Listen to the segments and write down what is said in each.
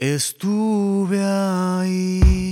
Estuve ahí.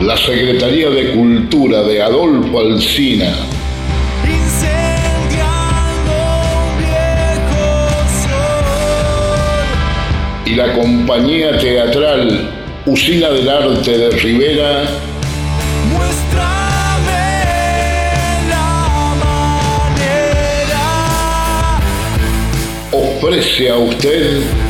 La Secretaría de Cultura de Adolfo Alsina. Y la compañía teatral Usina del Arte de Rivera. La manera. Ofrece a usted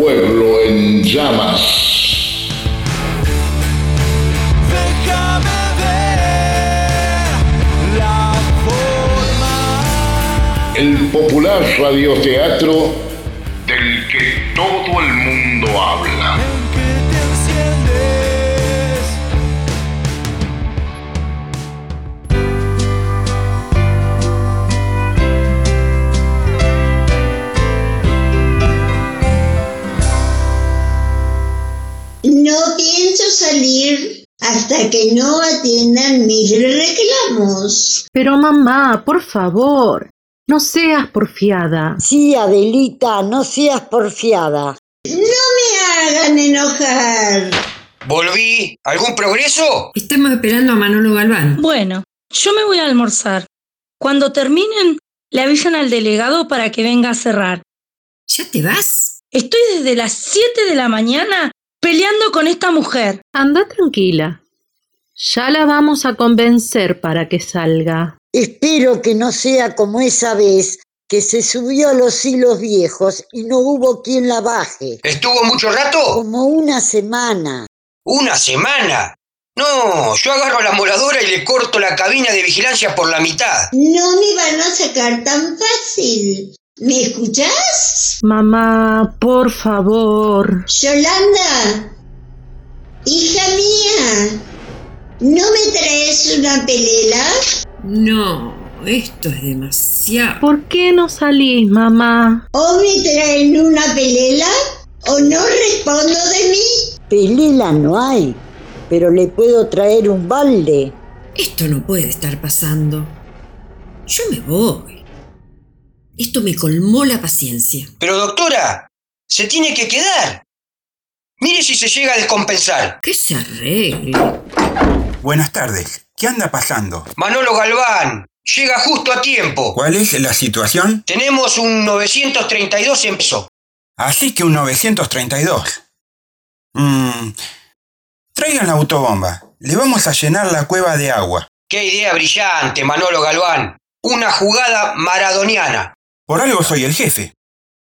Pueblo en Llamas. El popular radioteatro del que todo el mundo habla. Hasta que no atiendan mis reclamos. Pero mamá, por favor, no seas porfiada. Sí, Adelita, no seas porfiada. No me hagan enojar. ¿Volví? ¿Algún progreso? Estamos esperando a Manolo Galván. Bueno, yo me voy a almorzar. Cuando terminen, le avisan al delegado para que venga a cerrar. ¿Ya te vas? Estoy desde las 7 de la mañana peleando con esta mujer. Anda tranquila. Ya la vamos a convencer para que salga. Espero que no sea como esa vez que se subió a los hilos viejos y no hubo quien la baje. ¿Estuvo mucho rato? Como una semana. ¿Una semana? No, yo agarro la moladora y le corto la cabina de vigilancia por la mitad. No me van a sacar tan fácil. ¿Me escuchás? Mamá, por favor. Yolanda, hija mía, ¿no me traes una pelela? No, esto es demasiado. ¿Por qué no salís, mamá? ¿O me traen una pelela? ¿O no respondo de mí? Pelela no hay, pero le puedo traer un balde. Esto no puede estar pasando. Yo me voy. Esto me colmó la paciencia. Pero doctora, se tiene que quedar. Mire si se llega a descompensar. Que se arregle. Buenas tardes. ¿Qué anda pasando? Manolo Galván, llega justo a tiempo. ¿Cuál es la situación? Tenemos un 932 en peso. Así que un 932. Mmm. Traigan la autobomba. Le vamos a llenar la cueva de agua. Qué idea brillante, Manolo Galván. Una jugada maradoniana. Por algo soy el jefe.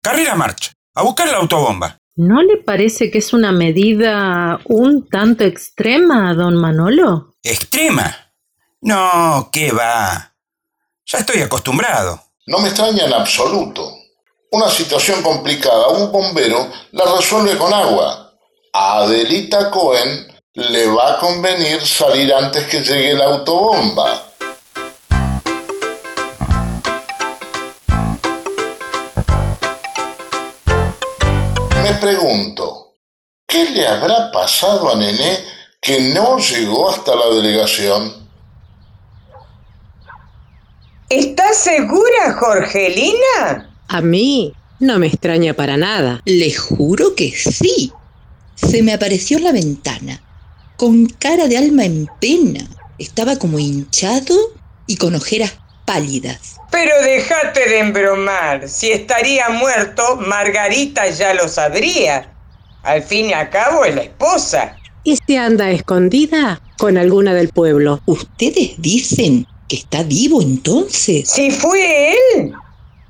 Carrera marcha. A buscar la autobomba. ¿No le parece que es una medida un tanto extrema, don Manolo? ¿Extrema? No, ¿qué va? Ya estoy acostumbrado. No me extraña en absoluto. Una situación complicada, un bombero la resuelve con agua. A Adelita Cohen le va a convenir salir antes que llegue la autobomba. Me pregunto, ¿qué le habrá pasado a Nené que no llegó hasta la delegación? ¿Estás segura, Jorgelina? A mí no me extraña para nada. Le juro que sí. Se me apareció en la ventana, con cara de alma en pena. Estaba como hinchado y con ojeras pálidas. Pero déjate de embromar. Si estaría muerto, Margarita ya lo sabría. Al fin y al cabo es la esposa. ¿Y si anda escondida con alguna del pueblo? ¿Ustedes dicen que está vivo entonces? Si fue él,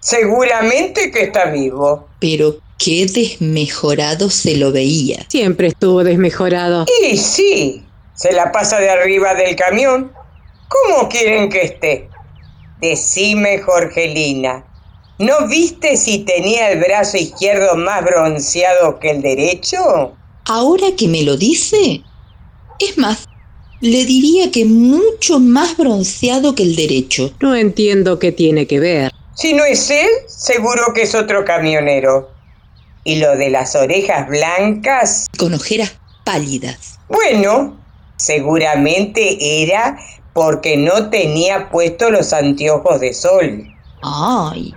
seguramente que está vivo. Pero qué desmejorado se lo veía. Siempre estuvo desmejorado. Y sí, se la pasa de arriba del camión. ¿Cómo quieren que esté? Decime, Jorgelina, ¿no viste si tenía el brazo izquierdo más bronceado que el derecho? Ahora que me lo dice, es más, le diría que mucho más bronceado que el derecho. No entiendo qué tiene que ver. Si no es él, seguro que es otro camionero. ¿Y lo de las orejas blancas? Con ojeras pálidas. Bueno, seguramente era porque no tenía puesto los anteojos de sol. Ay,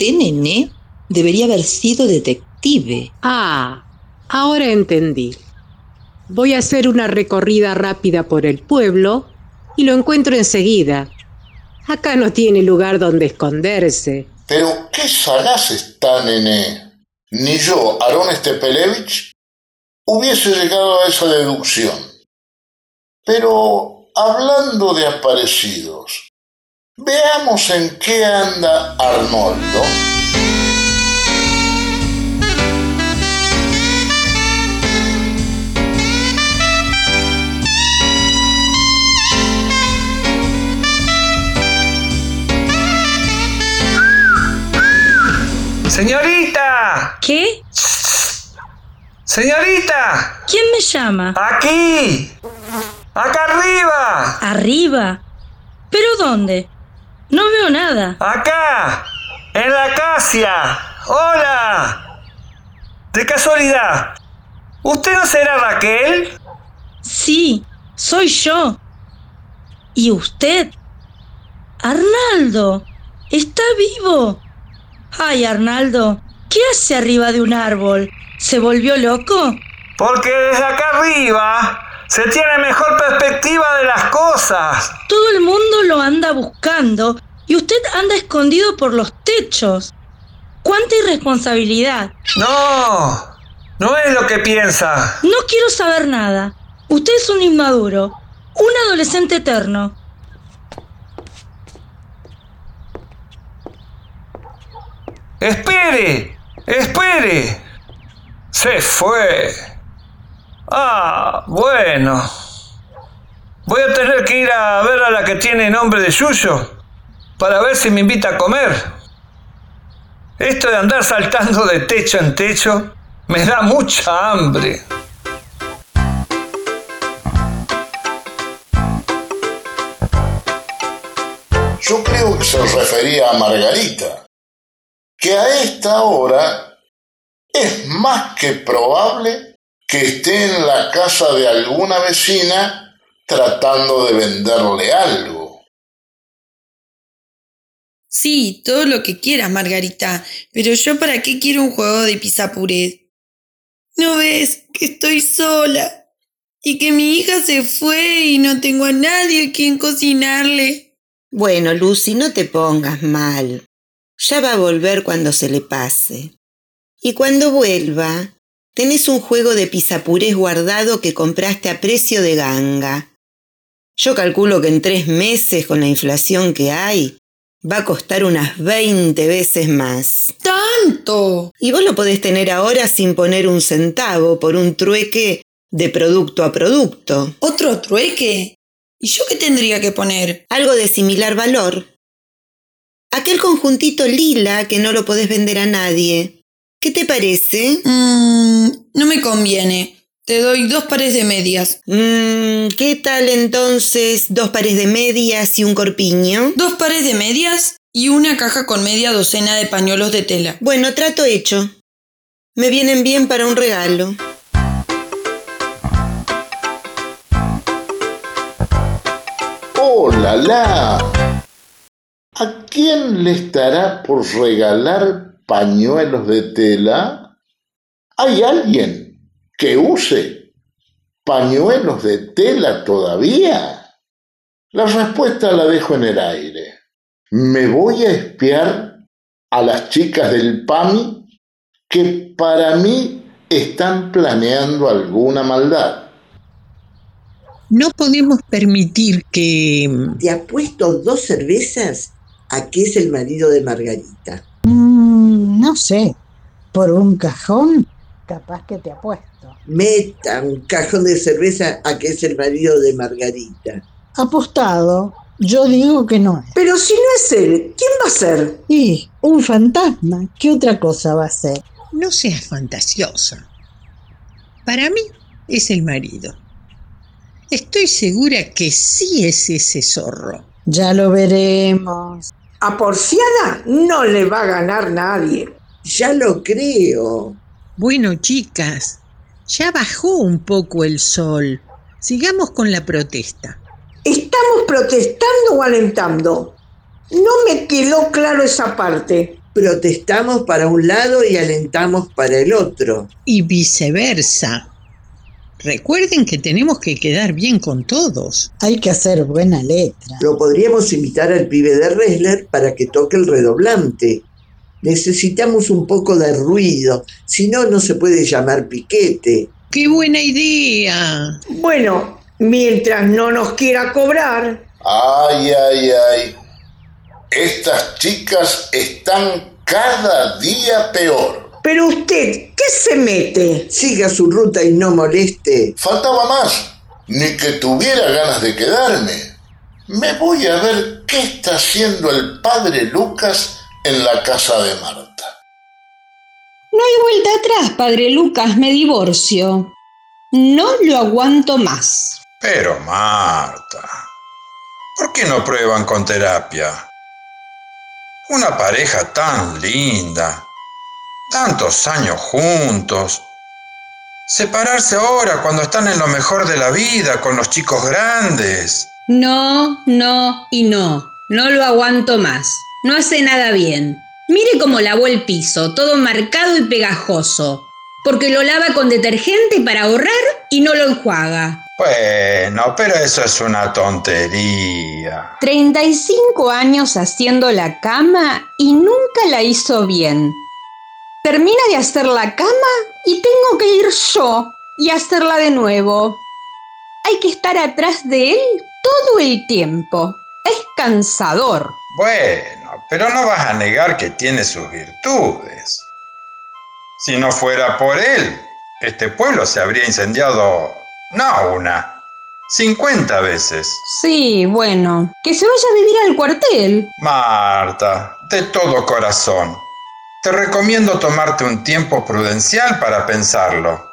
este nené debería haber sido detective. Ah, ahora entendí. Voy a hacer una recorrida rápida por el pueblo y lo encuentro enseguida. Acá no tiene lugar donde esconderse. Pero qué sagaz está, nené. Ni yo, Aarón Stepelevich, hubiese llegado a esa deducción. Pero hablando de aparecidos, veamos en qué anda Arnoldo. Señorita. ¿Qué? Señorita. ¿Quién me llama? Aquí. Acá arriba. ¿Arriba? ¿Pero dónde? No veo nada. Acá. En la acacia. Hola. De casualidad. ¿Usted no será Raquel? Sí, soy yo. ¿Y usted? Arnaldo, está vivo. Ay, Arnaldo, ¿qué hace arriba de un árbol? ¿Se volvió loco? Porque desde acá arriba se tiene mejor perspectiva de las cosas. Todo el mundo lo anda buscando y usted anda escondido por los techos. ¡Cuánta irresponsabilidad! No, no es lo que piensa. No quiero saber nada. Usted es un inmaduro, un adolescente eterno. ¡Espere! ¡Espere! Se fue. Ah, bueno. Voy a tener que ir a ver a la que tiene nombre de Yuyo para ver si me invita a comer. Esto de andar saltando de techo en techo me da mucha hambre. Yo creo que se refería a Margarita, que a esta hora es más que probable que esté en la casa de alguna vecina tratando de venderle algo. Sí, todo lo que quieras, Margarita, pero yo para qué quiero un juego de pizza puré. ¿No ves que estoy sola? Y que mi hija se fue y no tengo a nadie a quien cocinarle. Bueno, Lucy, no te pongas mal. Ya va a volver cuando se le pase. Y cuando vuelva, tenés un juego de pisapurés guardado que compraste a precio de ganga. Yo calculo que en tres meses, con la inflación que hay, va a costar unas 20 veces más. ¡Tanto! Y vos lo podés tener ahora sin poner un centavo por un trueque de producto a producto. ¿Otro trueque? ¿Y yo qué tendría que poner? Algo de similar valor. Aquel conjuntito lila que no lo podés vender a nadie. ¿Qué te parece? Mmm, no me conviene. Te doy dos pares de medias. Mmm, ¿qué tal entonces dos pares de medias y un corpiño? Dos pares de medias y una caja con media docena de pañuelos de tela. Bueno, trato hecho. Me vienen bien para un regalo. ¡Oh, la la! ¿A quién le estará por regalar pañuelos de tela? ¿Hay alguien que use pañuelos de tela todavía? La respuesta la dejo en el aire. Me voy a espiar a las chicas del PAMI que para mí están planeando alguna maldad. No podemos permitir que... Te apuesto dos cervezas a que es el marido de Margarita. Mm, no sé. Por un cajón, capaz que te apuesto. Meta un cajón de cerveza a que es el marido de Margarita. Apostado. Yo digo que no es. Pero si no es él, ¿quién va a ser? Y un fantasma, ¿qué otra cosa va a ser? No seas fantasiosa. Para mí es el marido. Estoy segura que sí es ese zorro. Ya lo veremos. A Porciada no le va a ganar nadie. Ya lo creo. Bueno, chicas, ya bajó un poco el sol. Sigamos con la protesta. ¿Estamos protestando o alentando? No me quedó claro esa parte. Protestamos para un lado y alentamos para el otro. Y viceversa. Recuerden que tenemos que quedar bien con todos. Hay que hacer buena letra. Lo podríamos invitar al pibe de Resler para que toque el redoblante. Necesitamos un poco de ruido, si no, no se puede llamar piquete. ¡Qué buena idea! Bueno, mientras no nos quiera cobrar. Ay, ay, ay. Estas chicas están cada día peor. Pero usted, ¿qué se mete? Siga su ruta y no moleste. Faltaba más. Ni que tuviera ganas de quedarme. Me voy a ver qué está haciendo el padre Lucas en la casa de Marta. No hay vuelta atrás, padre Lucas, me divorcio. No lo aguanto más. Pero Marta, ¿por qué no prueban con terapia? Una pareja tan linda, tantos años juntos. Separarse ahora cuando están en lo mejor de la vida con los chicos grandes. No, no y no. No lo aguanto más. No hace nada bien. Mire cómo lavó el piso, todo marcado y pegajoso. Porque lo lava con detergente para ahorrar y no lo enjuaga. Bueno, pero eso es una tontería. 35 años haciendo la cama y nunca la hizo bien. Termina de hacer la cama y tengo que ir yo y hacerla de nuevo. Hay que estar atrás de él todo el tiempo. Es cansador. Bueno, pero no vas a negar que tiene sus virtudes. Si no fuera por él, este pueblo se habría incendiado no una, 50 veces. Sí, bueno, que se vaya a vivir al cuartel. Marta, de todo corazón, te recomiendo tomarte un tiempo prudencial para pensarlo.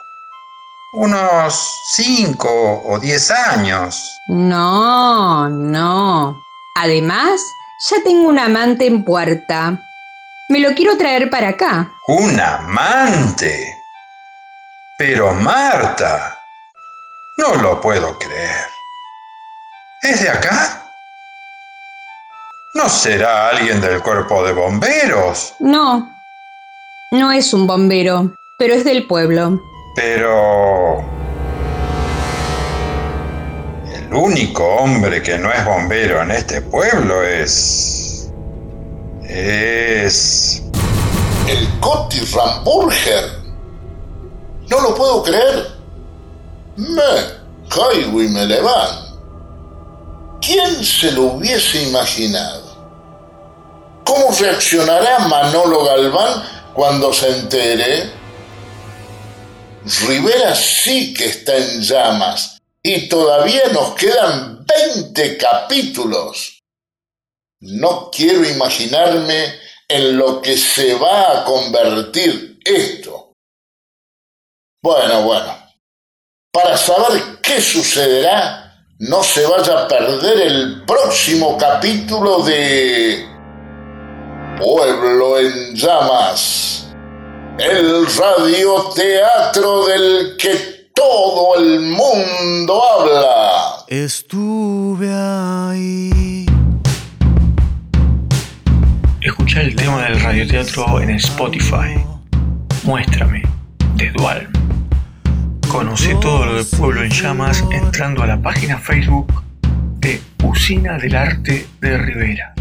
Unos 5 o 10 años. No, no. Además, ya tengo un amante en puerta. Me lo quiero traer para acá. ¿Un amante? Pero Marta, no lo puedo creer. ¿Es de acá? ¿No será alguien del cuerpo de bomberos? No, no es un bombero, pero es del pueblo. Pero... El único hombre que no es bombero en este pueblo es... Es... El Coti Ramburger. No lo puedo creer. Me caigo y me levanto. ¿Quién se lo hubiese imaginado? ¿Cómo reaccionará Manolo Galván cuando se entere? Rivera sí que está en llamas y todavía nos quedan 20 capítulos. No quiero imaginarme en lo que se va a convertir esto. Bueno, bueno. Para saber qué sucederá, no se vaya a perder el próximo capítulo de Pueblo en Llamas, el radioteatro del que todo el mundo habla. Estuve ahí. Escucha el tema del radioteatro en Spotify. Muéstrame, de Dual. Conoce todo lo de Pueblo en Llamas entrando a la página Facebook de Usina del Arte de Rivera.